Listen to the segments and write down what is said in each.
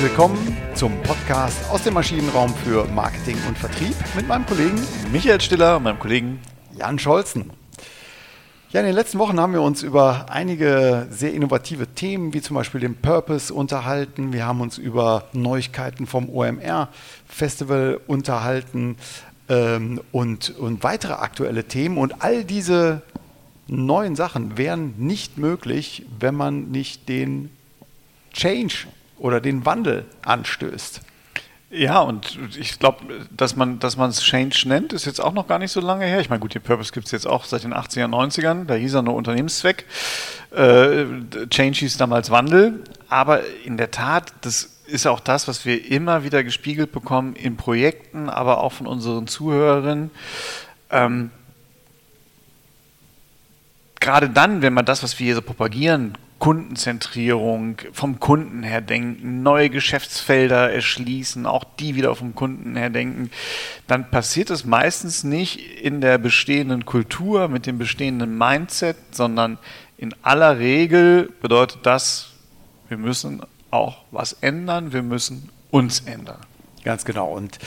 Herzlich willkommen zum Podcast aus dem Maschinenraum für Marketing und Vertrieb mit meinem Kollegen Michael Stiller und meinem Kollegen Jan Scholzen. Ja, in den letzten Wochen haben wir uns über einige sehr innovative Themen, wie zum Beispiel den Purpose, unterhalten. Wir haben uns über Neuigkeiten vom OMR-Festival unterhalten ähm, und, und weitere aktuelle Themen. Und all diese neuen Sachen wären nicht möglich, wenn man nicht den Change oder den Wandel anstößt. Ja, und ich glaube, dass man dass es Change nennt, ist jetzt auch noch gar nicht so lange her. Ich meine, gut, den Purpose gibt es jetzt auch seit den 80er, 90ern. Da hieß er nur Unternehmenszweck. Äh, Change hieß damals Wandel. Aber in der Tat, das ist auch das, was wir immer wieder gespiegelt bekommen in Projekten, aber auch von unseren Zuhörerinnen. Ähm, gerade dann, wenn man das, was wir hier so propagieren, Kundenzentrierung, vom Kunden her denken, neue Geschäftsfelder erschließen, auch die wieder vom Kunden her denken, dann passiert es meistens nicht in der bestehenden Kultur mit dem bestehenden Mindset, sondern in aller Regel bedeutet das, wir müssen auch was ändern, wir müssen uns ändern. Ganz genau. Und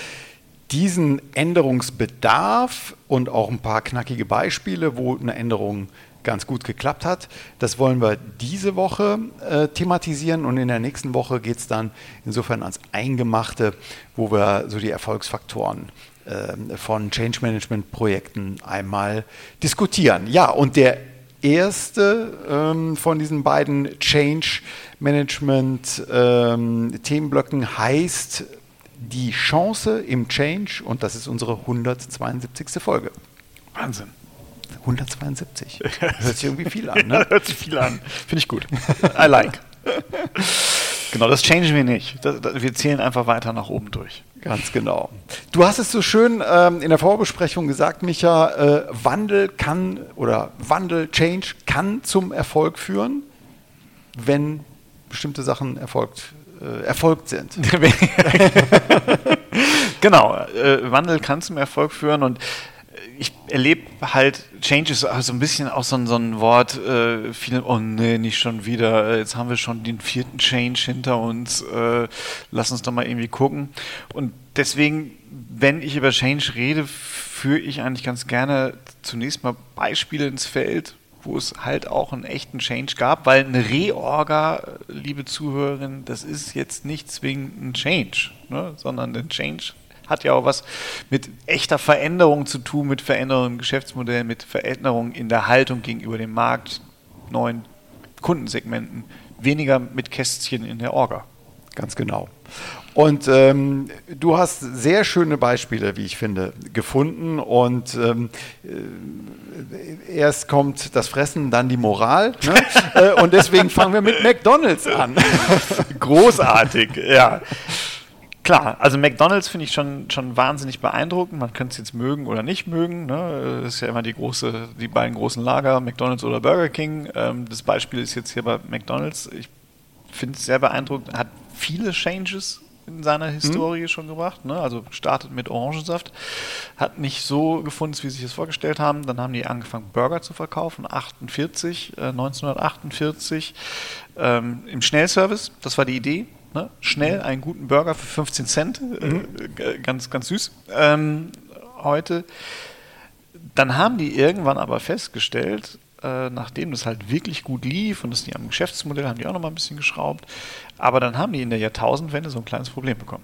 diesen Änderungsbedarf und auch ein paar knackige Beispiele, wo eine Änderung ganz gut geklappt hat. Das wollen wir diese Woche äh, thematisieren und in der nächsten Woche geht es dann insofern ans Eingemachte, wo wir so die Erfolgsfaktoren äh, von Change Management Projekten einmal diskutieren. Ja, und der erste ähm, von diesen beiden Change Management ähm, Themenblöcken heißt die Chance im Change und das ist unsere 172. Folge. Wahnsinn. 172. Hört sich irgendwie viel an, ne? Hört sich viel an. Finde ich gut. I like. Genau, das changen wir nicht. Das, das, wir zählen einfach weiter nach oben durch. Ganz genau. Du hast es so schön ähm, in der Vorbesprechung gesagt, Micha, äh, Wandel kann oder Wandel, Change kann zum Erfolg führen, wenn bestimmte Sachen erfolgt, äh, erfolgt sind. genau, äh, Wandel kann zum Erfolg führen und ich erlebe halt, Change ist also ein bisschen auch so ein, so ein Wort, äh, viele, oh nee, nicht schon wieder, äh, jetzt haben wir schon den vierten Change hinter uns, äh, lass uns doch mal irgendwie gucken. Und deswegen, wenn ich über Change rede, führe ich eigentlich ganz gerne zunächst mal Beispiele ins Feld, wo es halt auch einen echten Change gab, weil eine Reorga, liebe Zuhörerin, das ist jetzt nicht zwingend ein Change, ne, sondern ein Change hat ja auch was mit echter Veränderung zu tun, mit Veränderungen im Geschäftsmodell, mit Veränderungen in der Haltung gegenüber dem Markt, neuen Kundensegmenten, weniger mit Kästchen in der Orga. Ganz genau. Und ähm, du hast sehr schöne Beispiele, wie ich finde, gefunden. Und ähm, äh, erst kommt das Fressen, dann die Moral. Ne? äh, und deswegen fangen wir mit McDonald's an. Großartig, ja. Klar, also McDonalds finde ich schon, schon wahnsinnig beeindruckend. Man könnte es jetzt mögen oder nicht mögen. Ne? Das ist ja immer die, große, die beiden großen Lager, McDonalds oder Burger King. Ähm, das Beispiel ist jetzt hier bei McDonalds. Ich finde es sehr beeindruckend. Hat viele Changes in seiner mhm. Historie mhm. schon gebracht. Ne? Also startet mit Orangensaft, hat nicht so gefunden, wie sie sich das vorgestellt haben. Dann haben die angefangen, Burger zu verkaufen, 48, äh, 1948 ähm, im Schnellservice. Das war die Idee. Ne? Schnell einen guten Burger für 15 Cent, äh, mhm. äh, ganz, ganz süß. Ähm, heute. Dann haben die irgendwann aber festgestellt, äh, nachdem das halt wirklich gut lief und das die am Geschäftsmodell haben die auch noch mal ein bisschen geschraubt, aber dann haben die in der Jahrtausendwende so ein kleines Problem bekommen.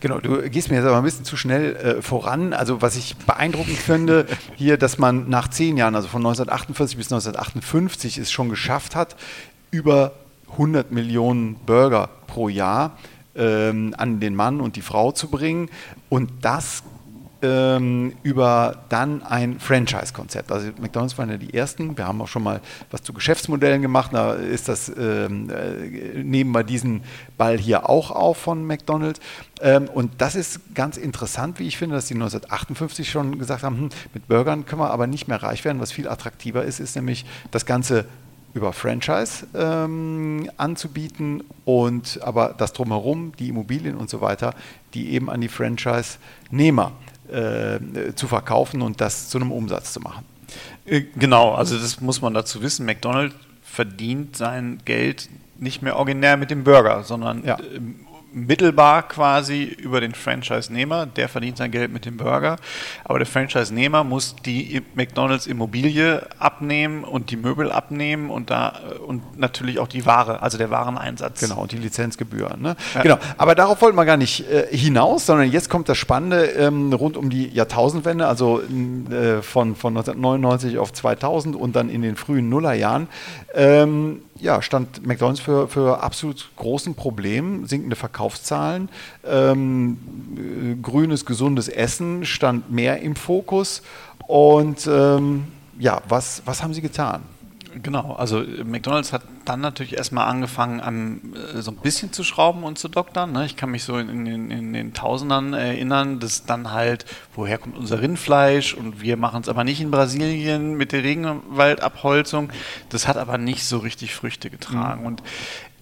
Genau, du gehst mir jetzt aber ein bisschen zu schnell äh, voran. Also was ich beeindruckend finde, hier, dass man nach zehn Jahren, also von 1948 bis 1958, es schon geschafft hat, über 100 Millionen Burger pro Jahr ähm, an den Mann und die Frau zu bringen und das ähm, über dann ein Franchise-Konzept. Also McDonald's waren ja die ersten. Wir haben auch schon mal was zu Geschäftsmodellen gemacht. Da ist das ähm, äh, nehmen wir diesen Ball hier auch auf von McDonald's. Ähm, und das ist ganz interessant, wie ich finde, dass die 1958 schon gesagt haben, hm, mit Burgern können wir aber nicht mehr reich werden. Was viel attraktiver ist, ist nämlich das ganze über Franchise ähm, anzubieten und aber das drumherum, die Immobilien und so weiter, die eben an die Franchise-Nehmer äh, zu verkaufen und das zu einem Umsatz zu machen. Äh, genau, also das muss man dazu wissen. McDonald's verdient sein Geld nicht mehr originär mit dem Burger, sondern ja. Mittelbar quasi über den Franchise-Nehmer, der verdient sein Geld mit dem Burger, aber der Franchise-Nehmer muss die McDonalds Immobilie abnehmen und die Möbel abnehmen und da und natürlich auch die Ware, also der Wareneinsatz. Genau, und die Lizenzgebühren. Ne? Ja. Genau, aber darauf wollten wir gar nicht äh, hinaus, sondern jetzt kommt das Spannende ähm, rund um die Jahrtausendwende, also äh, von, von 1999 auf 2000 und dann in den frühen Nullerjahren. Ähm, ja, stand McDonalds für, für absolut großen Problemen, sinkende Verkaufszahlen, ähm, grünes, gesundes Essen stand mehr im Fokus. Und ähm, ja, was, was haben Sie getan? Genau, also äh, McDonalds hat dann natürlich erstmal angefangen, an, äh, so ein bisschen zu schrauben und zu doktern. Ne? Ich kann mich so in, in, in, den Tausendern erinnern, dass dann halt, woher kommt unser Rindfleisch und wir machen es aber nicht in Brasilien mit der Regenwaldabholzung. Das hat aber nicht so richtig Früchte getragen. Mhm. Und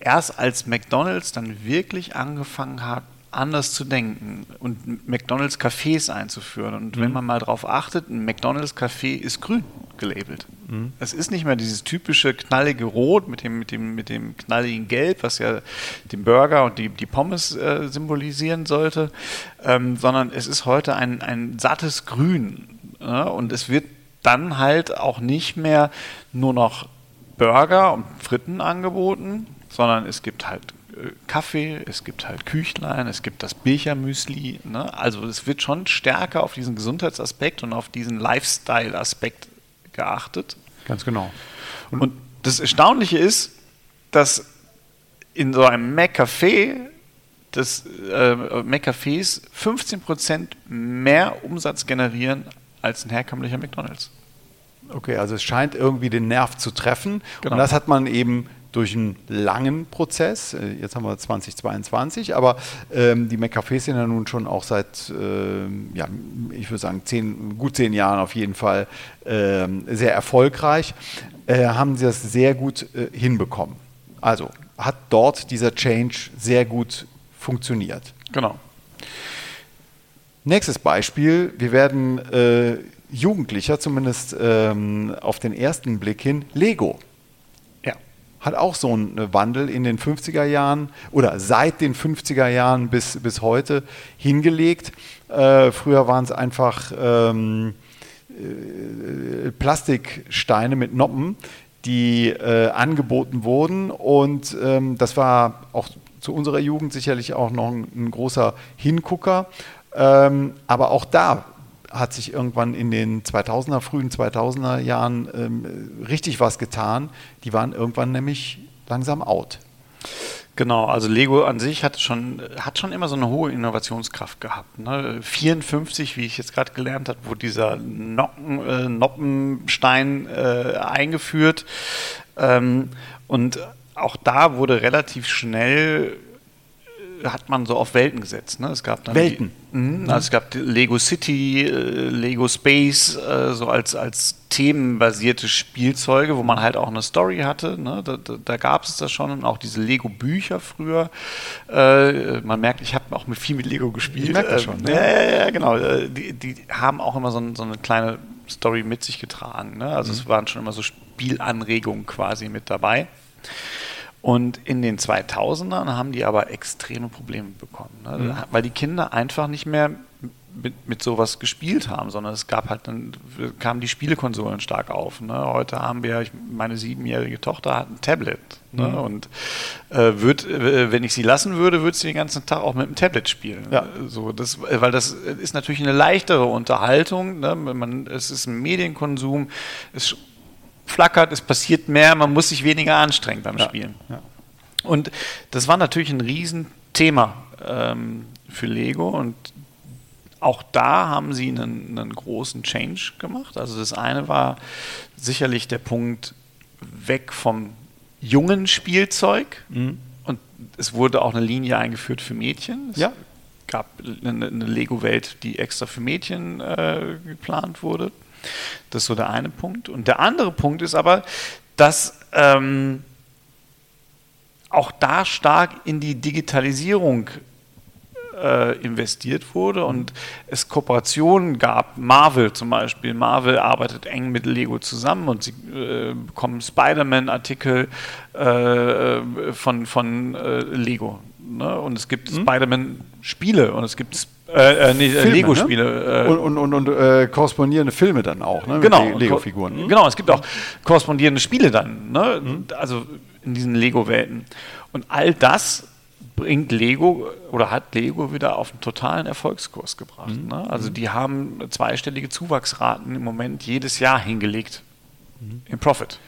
erst als McDonalds dann wirklich angefangen hat, anders zu denken und McDonalds Cafés einzuführen. Und mhm. wenn man mal darauf achtet, ein McDonalds Café ist grün gelabelt. Mhm. Es ist nicht mehr dieses typische knallige Rot mit dem, mit dem, mit dem knalligen Gelb, was ja den Burger und die, die Pommes äh, symbolisieren sollte, ähm, sondern es ist heute ein, ein sattes Grün. Ja? Und es wird dann halt auch nicht mehr nur noch Burger und Fritten angeboten, sondern es gibt halt Kaffee, es gibt halt Küchlein, es gibt das Bilchermüsli. Ne? Also es wird schon stärker auf diesen Gesundheitsaspekt und auf diesen Lifestyle-Aspekt geachtet. Ganz genau. Und, und das Erstaunliche ist, dass in so einem Mac-Café des äh, Mac-Cafés 15% mehr Umsatz generieren als ein herkömmlicher McDonalds. Okay, also es scheint irgendwie den Nerv zu treffen. Genau. Und das hat man eben durch einen langen Prozess. Äh, jetzt haben wir 2022, aber ähm, die McCafés sind ja nun schon auch seit, äh, ja, ich würde sagen, zehn, gut zehn Jahren auf jeden Fall äh, sehr erfolgreich. Äh, haben sie das sehr gut äh, hinbekommen. Also hat dort dieser Change sehr gut funktioniert. Genau. Nächstes Beispiel, wir werden äh, Jugendlicher, zumindest ähm, auf den ersten Blick hin, Lego hat auch so einen Wandel in den 50er Jahren oder seit den 50er Jahren bis, bis heute hingelegt. Äh, früher waren es einfach ähm, äh, Plastiksteine mit Noppen, die äh, angeboten wurden und ähm, das war auch zu unserer Jugend sicherlich auch noch ein, ein großer Hingucker. Ähm, aber auch da hat sich irgendwann in den 2000er, frühen 2000er Jahren ähm, richtig was getan. Die waren irgendwann nämlich langsam out. Genau, also Lego an sich hat schon, hat schon immer so eine hohe Innovationskraft gehabt. Ne? 54, wie ich jetzt gerade gelernt habe, wurde dieser Nocken, äh, Noppenstein äh, eingeführt. Ähm, und auch da wurde relativ schnell hat man so auf Welten gesetzt. Ne? Es gab dann Welten. Die, mh, also es gab Lego City, äh, Lego Space, äh, so als, als themenbasierte Spielzeuge, wo man halt auch eine Story hatte. Ne? Da, da, da gab es das schon und auch diese Lego-Bücher früher. Äh, man merkt, ich habe auch mit viel mit Lego gespielt. Ich merke das schon. Ne? Ja, ja, genau. Äh, die, die haben auch immer so, so eine kleine Story mit sich getragen. Ne? Also mhm. es waren schon immer so Spielanregungen quasi mit dabei. Und in den 2000ern haben die aber extreme Probleme bekommen, ne? mhm. weil die Kinder einfach nicht mehr mit, mit sowas gespielt haben, sondern es gab halt dann kamen die Spielekonsolen stark auf. Ne? Heute haben wir, ich, meine siebenjährige Tochter hat ein Tablet ne? mhm. und äh, wird, äh, wenn ich sie lassen würde, würde sie den ganzen Tag auch mit dem Tablet spielen. Ja. So, das, weil das ist natürlich eine leichtere Unterhaltung. Ne? Man, es ist ein Medienkonsum. Es flackert, es passiert mehr, man muss sich weniger anstrengen beim ja. Spielen. Ja. Und das war natürlich ein Riesenthema ähm, für Lego und auch da haben sie einen, einen, großen Change gemacht. Also das eine war sicherlich der Punkt weg vom jungen Spielzeug mhm. und es wurde auch eine Linie eingeführt für Mädchen. Es ja. gab eine, eine Lego-Welt, die extra für Mädchen äh, geplant wurde. Das ist so der eine Punkt. Und der andere Punkt ist aber, dass ähm, auch da stark in die Digitalisierung äh, investiert wurde und es Kooperationen gab. Marvel zum Beispiel. Marvel arbeitet eng mit Lego zusammen und sie äh, bekommen Spider-Man-Artikel äh, von, von äh, Lego. Ne? Und es gibt hm? Spider-Man-Spiele und es gibt äh, äh, nee, äh, Lego-Spiele. Ne? und und, und, und äh, korrespondierende Filme dann auch, ne? Genau. Lego-Figuren. Hm? Genau, es gibt auch korrespondierende Spiele dann. Ne? Hm? Also in diesen Lego-Welten. Und all das bringt Lego oder hat Lego wieder auf einen totalen Erfolgskurs gebracht. Mhm. Ne? Also die haben zweistellige Zuwachsraten im Moment jedes Jahr hingelegt mhm. im Profit.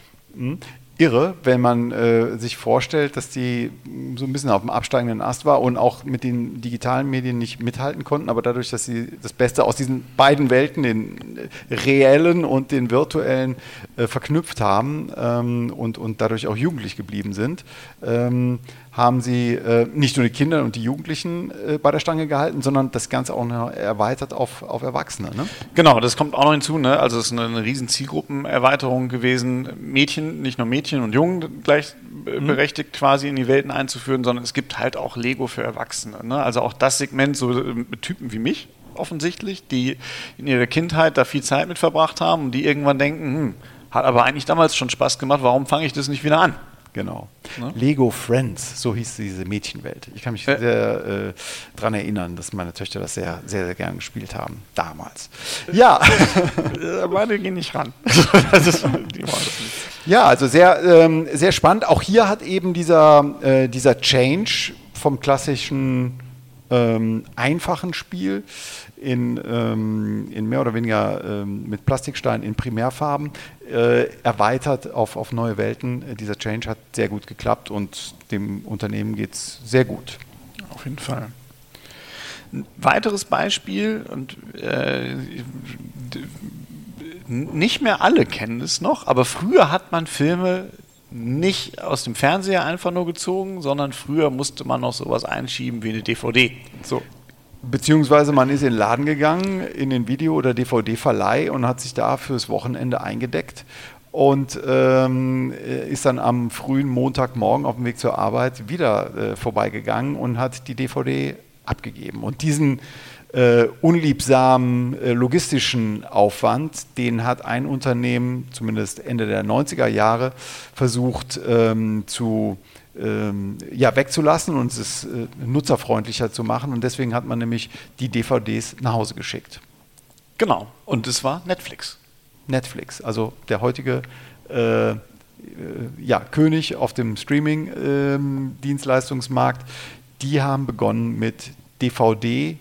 Irre, wenn man äh, sich vorstellt, dass die so ein bisschen auf dem absteigenden Ast war und auch mit den digitalen Medien nicht mithalten konnten, aber dadurch, dass sie das Beste aus diesen beiden Welten, den reellen und den virtuellen, äh, verknüpft haben ähm, und, und dadurch auch jugendlich geblieben sind, ähm, haben sie äh, nicht nur die Kinder und die Jugendlichen äh, bei der Stange gehalten, sondern das Ganze auch noch erweitert auf, auf Erwachsene. Ne? Genau, das kommt auch noch hinzu. Ne? Also es ist eine, eine riesen Zielgruppenerweiterung gewesen. Mädchen, nicht nur Mädchen und Jungen gleichberechtigt mhm. quasi in die Welten einzuführen, sondern es gibt halt auch Lego für Erwachsene. Ne? Also auch das Segment, so äh, Typen wie mich offensichtlich, die in ihrer Kindheit da viel Zeit mit verbracht haben und die irgendwann denken, hm, hat aber eigentlich damals schon Spaß gemacht, warum fange ich das nicht wieder an? Genau. Ne? Lego Friends, so hieß diese Mädchenwelt. Ich kann mich äh. sehr äh, daran erinnern, dass meine Töchter das sehr, sehr, sehr gern gespielt haben. Damals. Ja. Meine gehen nicht ran. ja, also sehr, ähm, sehr spannend. Auch hier hat eben dieser, äh, dieser Change vom klassischen ähm, einfachen Spiel in, ähm, in mehr oder weniger ähm, mit Plastikstein in Primärfarben äh, erweitert auf, auf neue Welten. Dieser Change hat sehr gut geklappt und dem Unternehmen geht es sehr gut. Auf jeden Fall. Ein weiteres Beispiel, und äh, nicht mehr alle kennen es noch, aber früher hat man Filme nicht aus dem Fernseher einfach nur gezogen, sondern früher musste man noch sowas einschieben wie eine DVD. So. Beziehungsweise man ist in den Laden gegangen, in den Video- oder DVD-Verleih und hat sich da fürs Wochenende eingedeckt und ähm, ist dann am frühen Montagmorgen auf dem Weg zur Arbeit wieder äh, vorbeigegangen und hat die DVD abgegeben. Und diesen äh, unliebsamen äh, logistischen Aufwand, den hat ein Unternehmen, zumindest Ende der 90er Jahre, versucht ähm, zu ähm, ja, wegzulassen und es äh, nutzerfreundlicher zu machen. Und deswegen hat man nämlich die DVDs nach Hause geschickt. Genau. Und es war Netflix. Netflix, also der heutige äh, äh ja, König auf dem Streaming-Dienstleistungsmarkt. Ähm, die haben begonnen mit DVD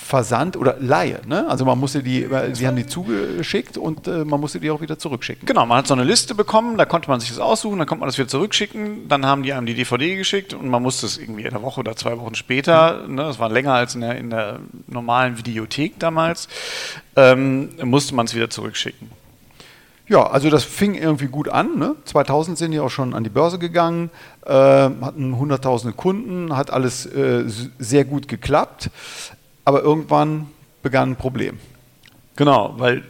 Versand oder Laie. Ne? Also man musste die, sie haben die zugeschickt und äh, man musste die auch wieder zurückschicken. Genau, man hat so eine Liste bekommen, da konnte man sich das aussuchen, dann konnte man das wieder zurückschicken, dann haben die einem die DVD geschickt und man musste es irgendwie eine Woche oder zwei Wochen später, ne, das war länger als in der, in der normalen Videothek damals, ähm, musste man es wieder zurückschicken. Ja, also das fing irgendwie gut an. Ne? 2000 sind die auch schon an die Börse gegangen, äh, hatten hunderttausende Kunden, hat alles äh, sehr gut geklappt aber irgendwann begann ein Problem. Genau, weil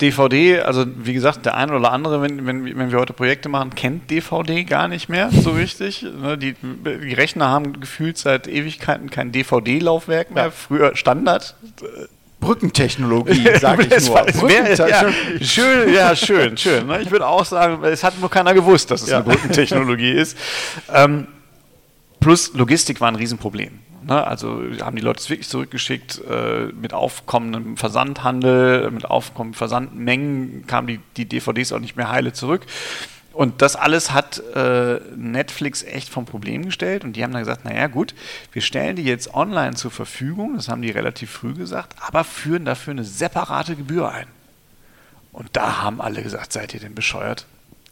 DVD, also wie gesagt, der eine oder andere, wenn, wenn, wenn wir heute Projekte machen, kennt DVD gar nicht mehr so richtig. Ne, die, die Rechner haben gefühlt seit Ewigkeiten kein DVD-Laufwerk mehr, ja. früher Standard. Brückentechnologie, sage ich nur. Brückentechnologie. Ja, schön, ja, schön, schön. Ne? Ich würde auch sagen, es hat nur keiner gewusst, dass es ja. eine Brückentechnologie ist. Ähm, plus Logistik war ein Riesenproblem. Ne? Also haben die Leute es wirklich zurückgeschickt. Äh, mit aufkommendem Versandhandel, mit aufkommenden Versandmengen kamen die, die DVDs auch nicht mehr heile zurück. Und das alles hat äh, Netflix echt vom Problem gestellt und die haben dann gesagt, naja gut, wir stellen die jetzt online zur Verfügung, das haben die relativ früh gesagt, aber führen dafür eine separate Gebühr ein. Und da haben alle gesagt, seid ihr denn bescheuert?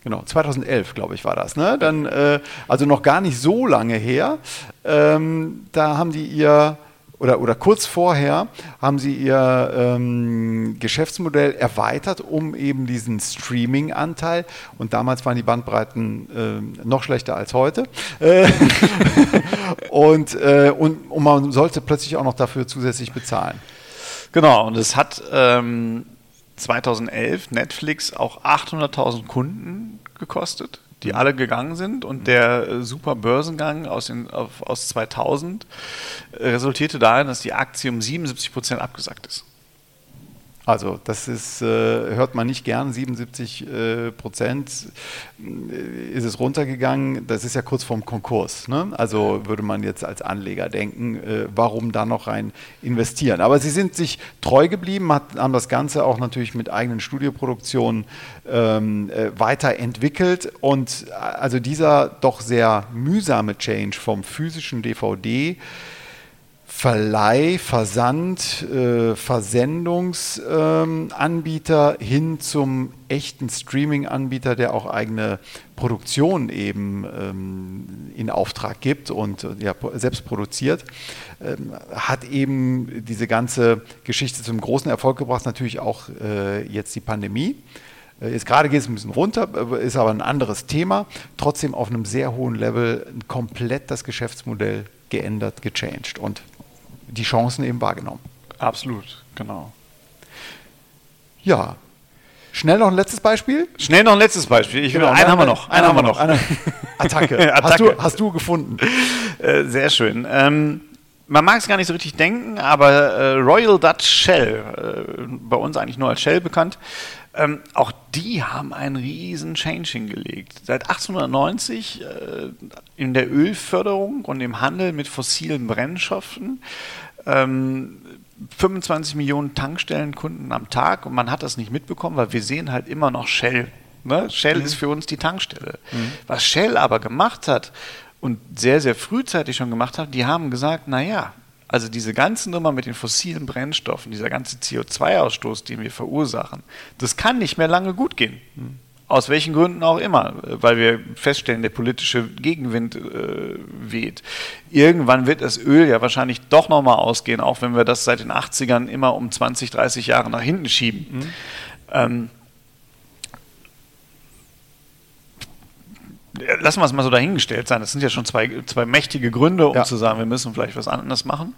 Genau, 2011, glaube ich, war das. Ne? Dann, äh, also noch gar nicht so lange her. Ähm, da haben die ihr, oder, oder kurz vorher, haben sie ihr ähm, Geschäftsmodell erweitert, um eben diesen Streaming-Anteil, und damals waren die Bandbreiten äh, noch schlechter als heute, äh, und, äh, und, und man sollte plötzlich auch noch dafür zusätzlich bezahlen. Genau, und es hat ähm, 2011 Netflix auch 800.000 Kunden gekostet, die mhm. alle gegangen sind. Und der äh, super Börsengang aus, den, auf, aus 2000 äh, resultierte darin, dass die Aktie um 77 Prozent abgesackt ist. Also das ist, äh, hört man nicht gern, 77 äh, Prozent äh, ist es runtergegangen. Das ist ja kurz vorm Konkurs. Ne? Also würde man jetzt als Anleger denken, äh, warum da noch rein investieren. Aber sie sind sich treu geblieben, hat, haben das Ganze auch natürlich mit eigenen Studioproduktionen ähm, äh, weiterentwickelt. Und äh, also dieser doch sehr mühsame Change vom physischen DVD Verleih, Versand, äh, Versendungsanbieter ähm, hin zum echten Streaming-Anbieter, der auch eigene Produktion eben ähm, in Auftrag gibt und ja, selbst produziert, ähm, hat eben diese ganze Geschichte zum großen Erfolg gebracht, natürlich auch äh, jetzt die Pandemie. Äh, jetzt gerade geht es ein bisschen runter, äh, ist aber ein anderes Thema. Trotzdem auf einem sehr hohen Level komplett das Geschäftsmodell geändert, gechanged. Und die Chancen eben wahrgenommen. Absolut, genau. Ja. Schnell noch ein letztes Beispiel? Schnell noch ein letztes Beispiel. Ich genau, einen, haben wir noch. Einen haben wir noch. Eine Attacke. Attacke. Hast, du, hast du gefunden. Äh, sehr schön. Ähm, man mag es gar nicht so richtig denken, aber äh, Royal Dutch Shell, äh, bei uns eigentlich nur als Shell bekannt, ähm, auch die haben einen riesen Change hingelegt. Seit 1890 äh, in der Ölförderung und im Handel mit fossilen Brennstoffen ähm, 25 Millionen Tankstellenkunden am Tag und man hat das nicht mitbekommen, weil wir sehen halt immer noch Shell. Ne? Shell mhm. ist für uns die Tankstelle. Mhm. Was Shell aber gemacht hat und sehr, sehr frühzeitig schon gemacht hat, die haben gesagt, naja, also diese ganze Nummer mit den fossilen Brennstoffen, dieser ganze CO2-Ausstoß, den wir verursachen, das kann nicht mehr lange gut gehen. Aus welchen Gründen auch immer, weil wir feststellen, der politische Gegenwind äh, weht. Irgendwann wird das Öl ja wahrscheinlich doch nochmal ausgehen, auch wenn wir das seit den 80ern immer um 20, 30 Jahre nach hinten schieben. Mhm. Ähm, lassen wir es mal so dahingestellt sein. Das sind ja schon zwei, zwei mächtige Gründe, um ja. zu sagen, wir müssen vielleicht was anderes machen.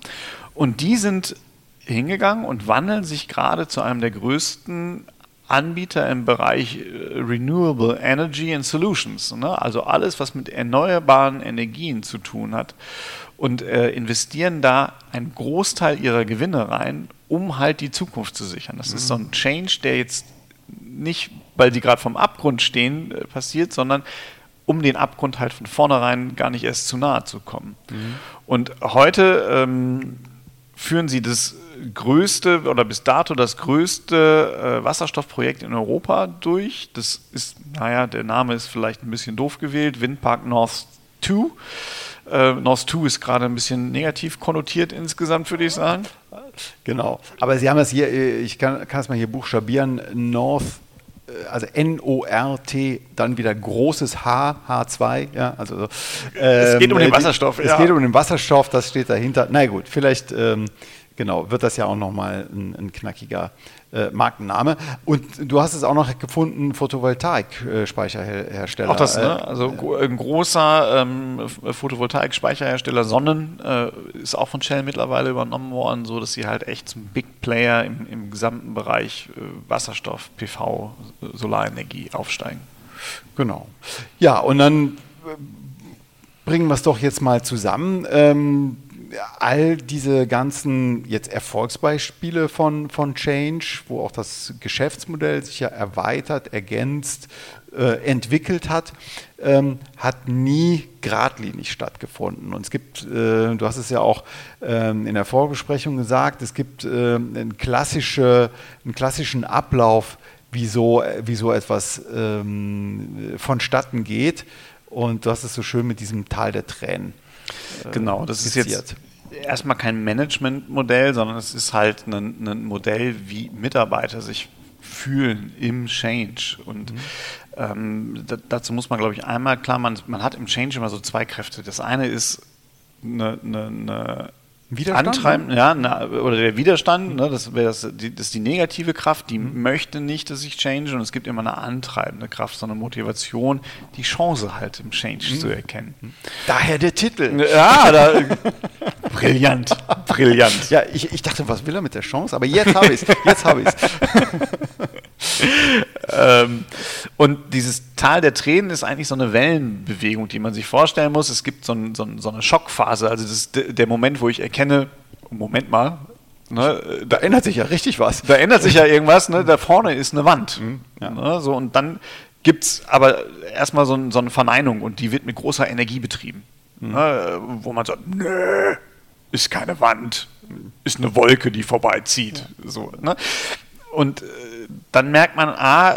Und die sind hingegangen und wandeln sich gerade zu einem der größten Anbieter im Bereich äh, Renewable Energy and Solutions, ne? also alles, was mit erneuerbaren Energien zu tun hat und äh, investieren da einen Großteil ihrer Gewinne rein, um halt die Zukunft zu sichern. Das mhm. ist so ein Change, der jetzt nicht, weil die gerade vom Abgrund stehen, äh, passiert, sondern um den Abgrund halt von vornherein gar nicht erst zu nahe zu kommen. Mhm. Und heute ähm, führen sie das größte oder bis dato das größte äh, Wasserstoffprojekt in Europa durch. Das ist, naja, der Name ist vielleicht ein bisschen doof gewählt, Windpark North 2. Äh, North 2 ist gerade ein bisschen negativ konnotiert insgesamt, würde ich sagen. Genau. Aber Sie haben es hier, äh, ich kann, kann es mal hier buchstabieren, North äh, also N-O-R-T, dann wieder großes H, H2, ja, also ähm, Es geht um den ähm, Wasserstoff, Es ja. geht um den Wasserstoff, das steht dahinter. Na gut, vielleicht ähm, genau, wird das ja auch nochmal ein, ein knackiger äh, Markenname. Und du hast es auch noch gefunden, Photovoltaik-Speicherhersteller. Auch das, ne? Äh, also ein großer ähm, Photovoltaik-Speicherhersteller Sonnen äh, ist auch von Shell mittlerweile übernommen worden, so dass sie halt echt zum Big Player im, im gesamten Bereich äh, Wasserstoff, PV, Solarenergie aufsteigen. Genau. Ja, und dann äh, bringen wir es doch jetzt mal zusammen. Ähm, all diese ganzen jetzt Erfolgsbeispiele von, von Change, wo auch das Geschäftsmodell sich ja erweitert, ergänzt, äh, entwickelt hat, ähm, hat nie geradlinig stattgefunden. Und es gibt, äh, du hast es ja auch ähm, in der Vorbesprechung gesagt, es gibt äh, einen, klassische, einen klassischen Ablauf, wie so, wie so etwas ähm, vonstatten geht. Und du hast es so schön mit diesem Tal der Tränen. Genau, das ist jetzt erstmal kein Managementmodell, sondern es ist halt ein, ein, Modell, wie Mitarbeiter sich fühlen im Change. Und mhm. ähm, dazu muss man, glaube ich, einmal klar, man, man hat im Change immer so zwei Kräfte. Das eine ist eine, eine, eine Widerstand? Antreiben, ja, na, oder der Widerstand, ne, das, das, die, das ist die negative Kraft, die mhm. möchte nicht, dass ich change und es gibt immer eine antreibende Kraft, so eine Motivation, die Chance halt im Change mhm. zu erkennen. Daher der Titel. Ja, da, brillant, brillant. Ja, ich, ich dachte, was will er mit der Chance? Aber jetzt habe ich es, jetzt habe ich es. ähm, und dieses Tal der Tränen ist eigentlich so eine Wellenbewegung, die man sich vorstellen muss. Es gibt so, ein, so, ein, so eine Schockphase, also das ist der Moment, wo ich erkenne, Moment mal, Ne? Da ändert sich ja richtig was. Da ändert sich ja irgendwas. Ne? Da vorne ist eine Wand. Mhm, ja. ne? so, und dann gibt es aber erstmal so, so, eine Verneinung und die wird mit großer Energie betrieben. Mhm. Ne? Wo man sagt, nö, ist keine Wand, ist eine Wolke, die vorbeizieht. Ja. So, ne? Und äh, dann merkt man, ah,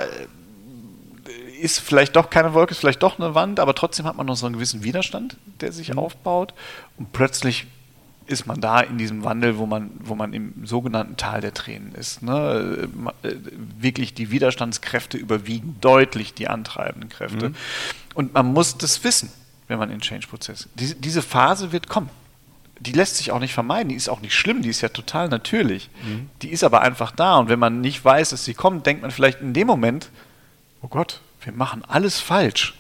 ist vielleicht doch keine Wolke, ist vielleicht doch eine Wand, aber trotzdem hat man noch so einen gewissen Widerstand, der sich mhm. aufbaut. Und plötzlich ist man da in diesem Wandel, wo man, wo man im sogenannten Tal der Tränen ist. Ne? Äh, wirklich die Widerstandskräfte überwiegen deutlich die antreibenden Kräfte. Mhm. Und man muss das wissen, wenn man in Change-Prozess ist. Diese, diese Phase wird kommen. Die lässt sich auch nicht vermeiden, die ist auch nicht schlimm, die ist ja total natürlich. Mhm. Die ist aber einfach da. Und wenn man nicht weiß, dass sie kommt, denkt man vielleicht in dem Moment, oh Gott, wir machen alles falsch.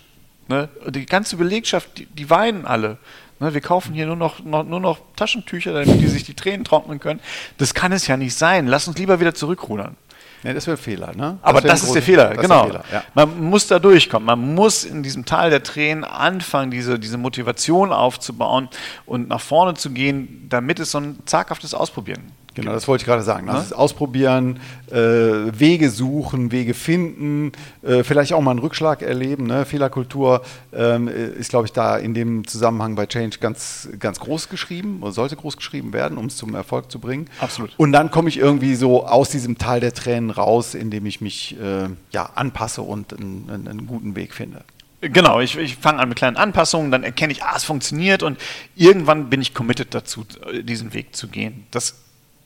Ne? Die ganze Belegschaft, die, die weinen alle. Ne, wir kaufen hier nur noch, noch, nur noch Taschentücher, damit die sich die Tränen trocknen können. Das kann es ja nicht sein. Lass uns lieber wieder zurückrudern. Ja, das wäre Fehler, ne? Das Aber das ist der Fehler, genau. Der Fehler, ja. Man muss da durchkommen. Man muss in diesem Tal der Tränen anfangen, diese, diese Motivation aufzubauen und nach vorne zu gehen, damit es so ein zaghaftes Ausprobieren Genau, das wollte ich gerade sagen. Das ist Ausprobieren, äh, Wege suchen, Wege finden, äh, vielleicht auch mal einen Rückschlag erleben. Ne? Fehlerkultur ähm, ist, glaube ich, da in dem Zusammenhang bei Change ganz, ganz groß geschrieben oder sollte groß geschrieben werden, um es zum Erfolg zu bringen. Absolut. Und dann komme ich irgendwie so aus diesem Tal der Tränen raus, indem ich mich äh, ja, anpasse und einen, einen guten Weg finde. Genau, ich, ich fange an mit kleinen Anpassungen, dann erkenne ich, ah, es funktioniert und irgendwann bin ich committed dazu, diesen Weg zu gehen. Das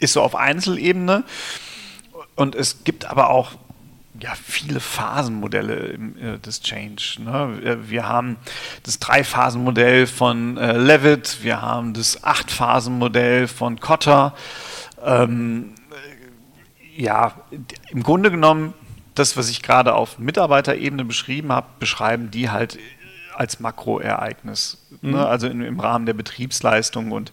ist so auf Einzelebene. Und es gibt aber auch ja, viele Phasenmodelle im, äh, des Change. Ne? Wir haben das Drei-Phasen-Modell von äh, Levitt, wir haben das Acht-Phasen-Modell von Cotter. Ähm, ja, im Grunde genommen, das, was ich gerade auf Mitarbeiterebene beschrieben habe, beschreiben die halt als Makroereignis. Ne? Mhm. Ne? Also in, im Rahmen der Betriebsleistung und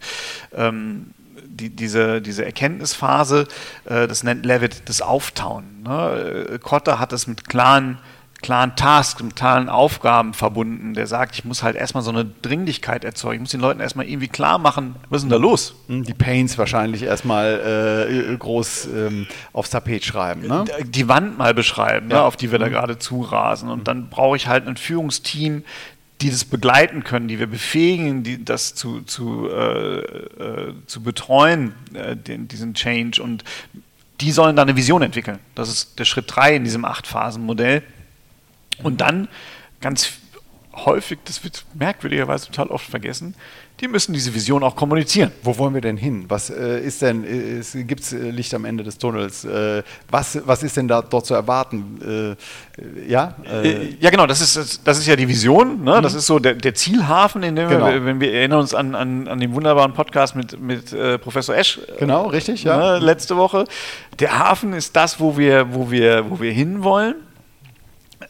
ähm, die, diese, diese Erkenntnisphase, äh, das nennt Levitt das Auftauen. Ne? Kotter hat das mit klaren, klaren Tasks, mit klaren Aufgaben verbunden. Der sagt, ich muss halt erstmal so eine Dringlichkeit erzeugen. Ich muss den Leuten erstmal irgendwie klar machen, was ist denn da los? Hm, die Pains wahrscheinlich erstmal äh, groß ähm, aufs Tapet schreiben. Ne? Die Wand mal beschreiben, ne, ja. ne, auf die wir da mhm. gerade zurasen. Und dann brauche ich halt ein Führungsteam, die das begleiten können, die wir befähigen, die, das zu, zu, äh, äh, zu betreuen, äh, den, diesen Change. Und die sollen dann eine Vision entwickeln. Das ist der Schritt drei in diesem Acht-Phasen-Modell. Und dann ganz häufig, das wird merkwürdigerweise total oft vergessen, die müssen diese Vision auch kommunizieren. Wo wollen wir denn hin? Was äh, ist denn, gibt es äh, Licht am Ende des Tunnels? Äh, was, was ist denn da dort zu erwarten? Äh, ja? Äh, ja, genau, das ist, das ist ja die Vision, ne? Mhm. das ist so der, der Zielhafen, in dem genau. wir, wenn wir erinnern uns an, an, an den wunderbaren Podcast mit, mit äh, Professor Esch. Genau, richtig, ja. Ne, letzte Woche. Der Hafen ist das, wo wir, wo wir, wo wir hinwollen.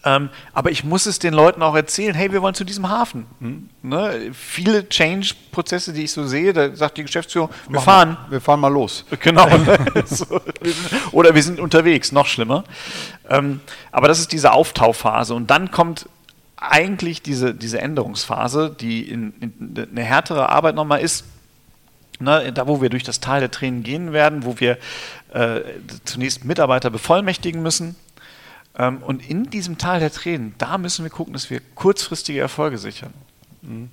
Ähm, aber ich muss es den Leuten auch erzählen, hey, wir wollen zu diesem Hafen. Hm? Ne? Viele Change-Prozesse, die ich so sehe, da sagt die Geschäftsführung, wir Machen fahren. Wir fahren mal los. Genau. so, oder wir sind unterwegs, noch schlimmer. Ähm, aber das ist diese Auftauphase. Und dann kommt eigentlich diese, diese Änderungsphase, die in, in eine härtere Arbeit nochmal ist, Ne, da wo wir durch das Tal der Tränen gehen werden, wo wir äh, zunächst Mitarbeiter bevollmächtigen müssen, und in diesem Tal der Tränen, da müssen wir gucken, dass wir kurzfristige Erfolge sichern. Mhm.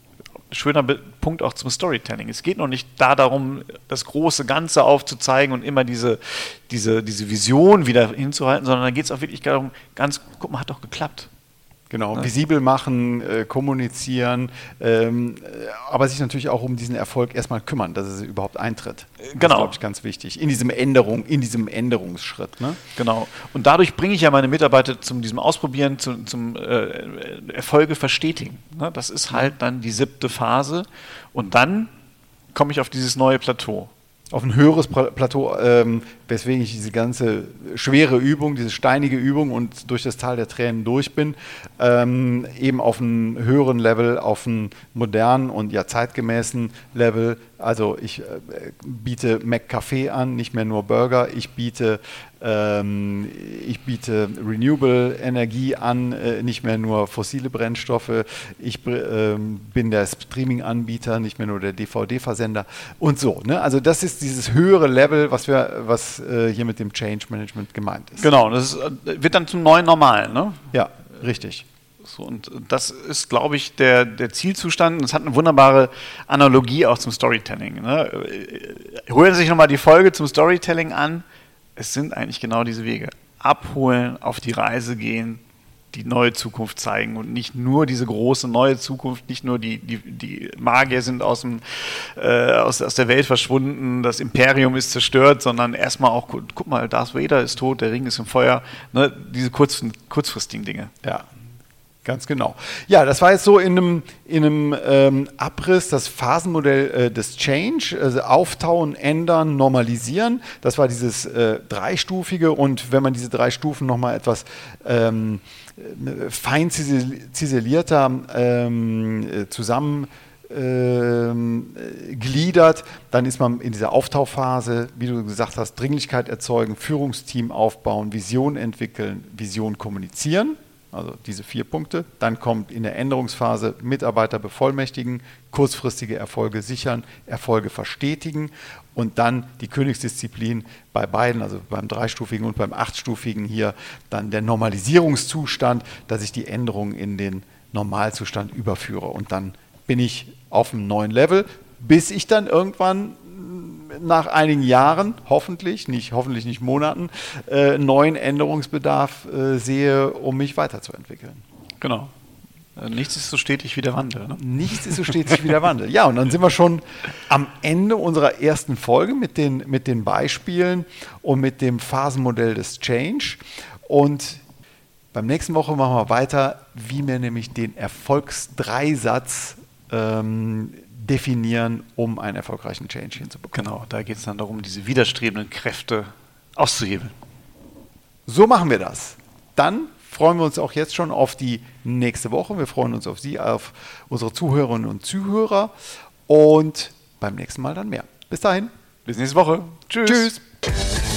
Schöner Punkt auch zum Storytelling. Es geht noch nicht da darum, das große Ganze aufzuzeigen und immer diese, diese, diese Vision wieder hinzuhalten, sondern da geht es auch wirklich darum, ganz, guck mal, hat doch geklappt. Genau, ja. visibel machen, äh, kommunizieren, ähm, äh, aber sich natürlich auch um diesen Erfolg erstmal kümmern, dass es überhaupt eintritt. Das genau. glaube ich, ganz wichtig. In diesem Änderung, in diesem Änderungsschritt. Ne? Genau. Und dadurch bringe ich ja meine Mitarbeiter zum diesem Ausprobieren, zu, zum äh, Erfolge verstetigen. Ne? Das ist halt dann die siebte Phase. Und dann komme ich auf dieses neue Plateau auf ein höheres Plateau, ähm, weswegen ich diese ganze schwere Übung, diese steinige Übung und durch das Tal der Tränen durch bin, ähm, eben auf einem höheren Level, auf einem modernen und ja zeitgemäßen Level Also ich äh, biete McCafé an, nicht mehr nur Burger. Ich biete, ähm, ich biete Renewable Energie an, äh, nicht mehr nur fossile Brennstoffe. Ich äh, bin der Streaming-Anbieter, nicht mehr nur der DVD-Versender und so. Ne? Also das ist dieses höhere Level, was wir, was äh, hier mit dem Change Management gemeint ist. Genau, das ist, äh, wird dann zum neuen Normal, ne? Ja, richtig. So, und das ist, glaube ich, der, der Zielzustand. Das hat eine wunderbare Analogie auch zum Storytelling. Ne? Holen Sie sich nochmal die Folge zum Storytelling an. Es sind eigentlich genau diese Wege. Abholen, auf die Reise gehen, die neue Zukunft zeigen und nicht nur diese große neue Zukunft, nicht nur die, die, die Magier sind aus, dem, äh, aus, aus der Welt verschwunden, das Imperium ist zerstört, sondern erstmal auch, guck mal, Darth Vader ist tot, der Ring ist im Feuer, ne? diese kurz, kurzfristigen Dinge. Ja, Ganz genau. Ja, das war jetzt so in einem, in einem ähm, Abriss das Phasenmodell äh, des Change, also auftauen, ändern, normalisieren. Das war dieses äh, dreistufige und wenn man diese drei Stufen nochmal etwas ähm, äh, fein ziselierter ähm, äh, zusammen ähm, gliedert, dann ist man in dieser Auftauphase, wie du gesagt hast, Dringlichkeit erzeugen, Führungsteam aufbauen, Vision entwickeln, Vision kommunizieren also diese vier Punkte. Dann kommt in der Änderungsphase Mitarbeiter bevollmächtigen, kurzfristige Erfolge sichern, Erfolge verstetigen und dann die Königsdisziplin bei beiden, also beim dreistufigen und beim achtstufigen hier, dann der Normalisierungszustand, dass ich die Änderungen in den Normalzustand überführe. Und dann bin ich auf einem neuen Level, bis ich dann irgendwann nach einigen Jahren, hoffentlich, nicht, hoffentlich nicht Monaten, äh, neuen Änderungsbedarf äh, sehe, um mich weiterzuentwickeln. Genau. Äh, nichts ist so stetig wie der Wandel. Ne? Nichts ist so stetig wie der Wandel. Ja, und dann sind wir schon am Ende unserer ersten Folge mit den, mit den Beispielen und mit dem Phasenmodell des Change. Und beim nächsten Woche machen wir weiter, wie wir nämlich den Erfolgsdreisatz ähm, definieren, um einen erfolgreichen Change hinzubekommen. Genau, da geht es dann darum, diese widerstrebenden Kräfte auszuhebeln. So machen wir das. Dann freuen wir uns auch jetzt schon auf die nächste Woche. Wir freuen uns auf Sie, auf unsere Zuhörerinnen und Zuhörer und beim nächsten Mal dann mehr. Bis dahin. Bis nächste Woche. Tschüss. Tschüss.